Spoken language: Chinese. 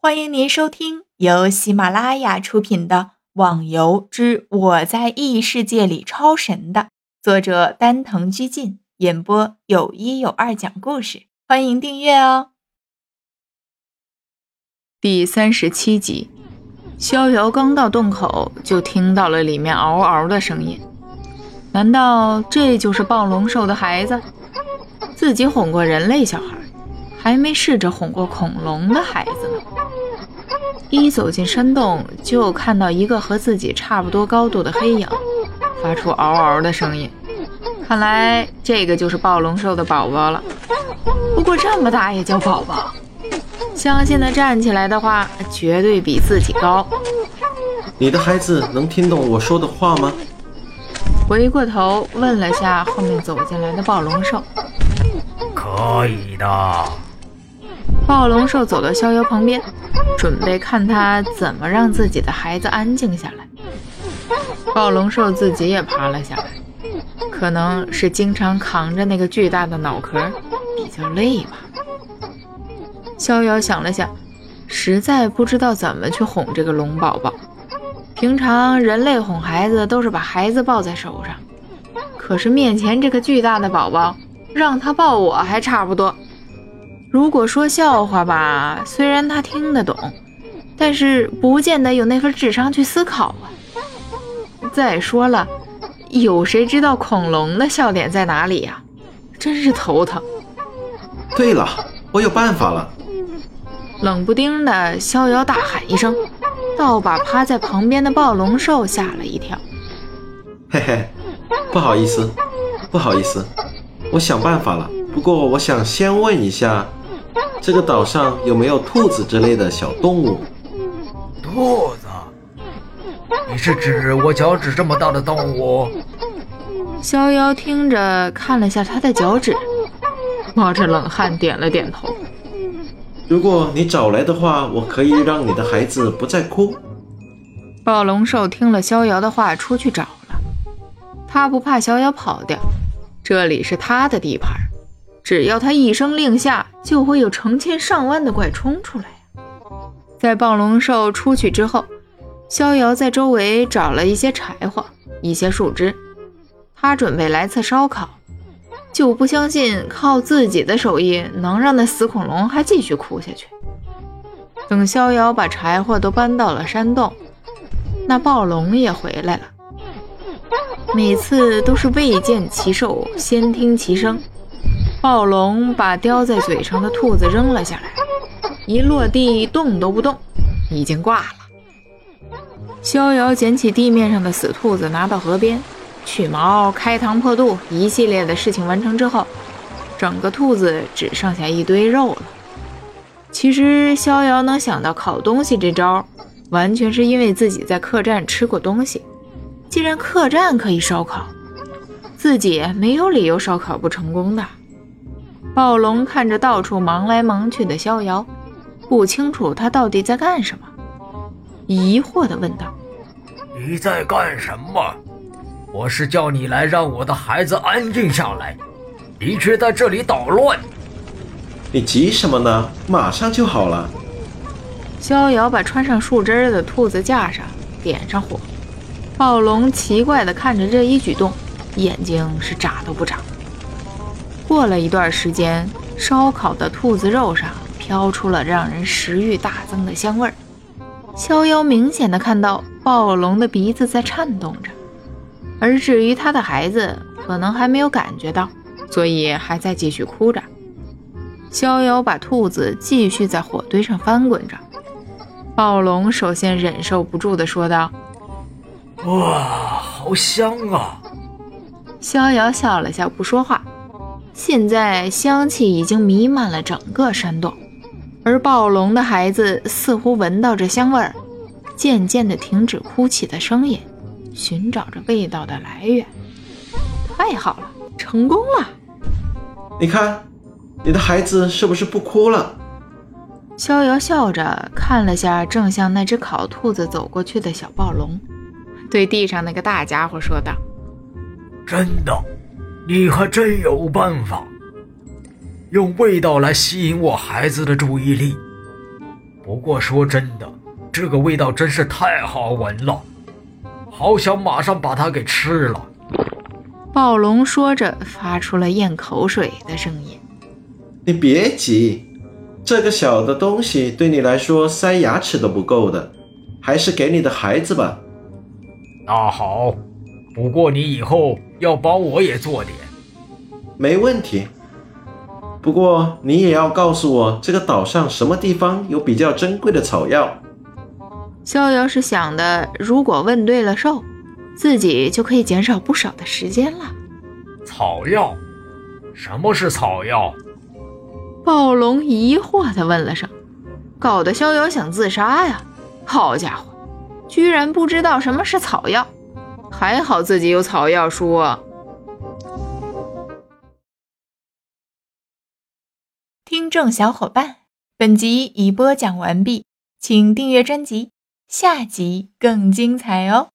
欢迎您收听由喜马拉雅出品的《网游之我在异世界里超神》的作者丹藤居进演播，有一有二讲故事。欢迎订阅哦。第三十七集，逍遥刚到洞口，就听到了里面嗷嗷的声音。难道这就是暴龙兽的孩子？自己哄过人类小孩，还没试着哄过恐龙的孩子呢。一走进山洞，就看到一个和自己差不多高度的黑影，发出嗷嗷的声音。看来这个就是暴龙兽的宝宝了。不过这么大也叫宝宝？相信他站起来的话，绝对比自己高。你的孩子能听懂我说的话吗？回过头问了下后面走进来的暴龙兽。可以的。暴龙兽走到逍遥旁边，准备看他怎么让自己的孩子安静下来。暴龙兽自己也趴了下来，可能是经常扛着那个巨大的脑壳，比较累吧。逍遥想了想，实在不知道怎么去哄这个龙宝宝。平常人类哄孩子都是把孩子抱在手上，可是面前这个巨大的宝宝，让他抱我还差不多。如果说笑话吧，虽然他听得懂，但是不见得有那份智商去思考啊。再说了，有谁知道恐龙的笑点在哪里呀？真是头疼。对了，我有办法了！冷不丁的，逍遥大喊一声，倒把趴在旁边的暴龙兽吓了一跳。嘿嘿，不好意思，不好意思，我想办法了。不过我想先问一下。这个岛上有没有兔子之类的小动物？兔子？你是指我脚趾这么大的动物？逍遥听着，看了下他的脚趾，冒着冷汗点了点头。如果你找来的话，我可以让你的孩子不再哭。暴龙兽听了逍遥的话，出去找了。他不怕逍遥跑掉，这里是他的地盘。只要他一声令下，就会有成千上万的怪冲出来。在暴龙兽出去之后，逍遥在周围找了一些柴火、一些树枝，他准备来次烧烤，就不相信靠自己的手艺能让那死恐龙还继续哭下去。等逍遥把柴火都搬到了山洞，那暴龙也回来了。每次都是未见其兽，先听其声。暴龙把叼在嘴上的兔子扔了下来，一落地动都不动，已经挂了。逍遥捡起地面上的死兔子，拿到河边取毛、开膛破肚，一系列的事情完成之后，整个兔子只剩下一堆肉了。其实逍遥能想到烤东西这招，完全是因为自己在客栈吃过东西。既然客栈可以烧烤，自己没有理由烧烤不成功的。暴龙看着到处忙来忙去的逍遥，不清楚他到底在干什么，疑惑地问道：“你在干什么？我是叫你来让我的孩子安静下来，你却在这里捣乱。你急什么呢？马上就好了。”逍遥把穿上树枝的兔子架上，点上火。暴龙奇怪地看着这一举动，眼睛是眨都不眨。过了一段时间，烧烤的兔子肉上飘出了让人食欲大增的香味儿。逍遥明显的看到暴龙的鼻子在颤动着，而至于他的孩子，可能还没有感觉到，所以还在继续哭着。逍遥把兔子继续在火堆上翻滚着。暴龙首先忍受不住的说道：“哇，好香啊！”逍遥笑了笑，不说话。现在香气已经弥漫了整个山洞，而暴龙的孩子似乎闻到这香味儿，渐渐地停止哭泣的声音，寻找着味道的来源。太好了，成功了！你看，你的孩子是不是不哭了？逍遥笑着看了下正向那只烤兔子走过去的小暴龙，对地上那个大家伙说道：“真的。”你还真有办法，用味道来吸引我孩子的注意力。不过说真的，这个味道真是太好闻了，好想马上把它给吃了。暴龙说着，发出了咽口水的声音。你别急，这个小的东西对你来说塞牙齿都不够的，还是给你的孩子吧。那好，不过你以后要帮我也做点。没问题。不过你也要告诉我，这个岛上什么地方有比较珍贵的草药。逍遥是想的，如果问对了兽，自己就可以减少不少的时间了。草药？什么是草药？暴龙疑惑地问了声，搞得逍遥想自杀呀！好家伙，居然不知道什么是草药，还好自己有草药书！听众小伙伴，本集已播讲完毕，请订阅专辑，下集更精彩哦！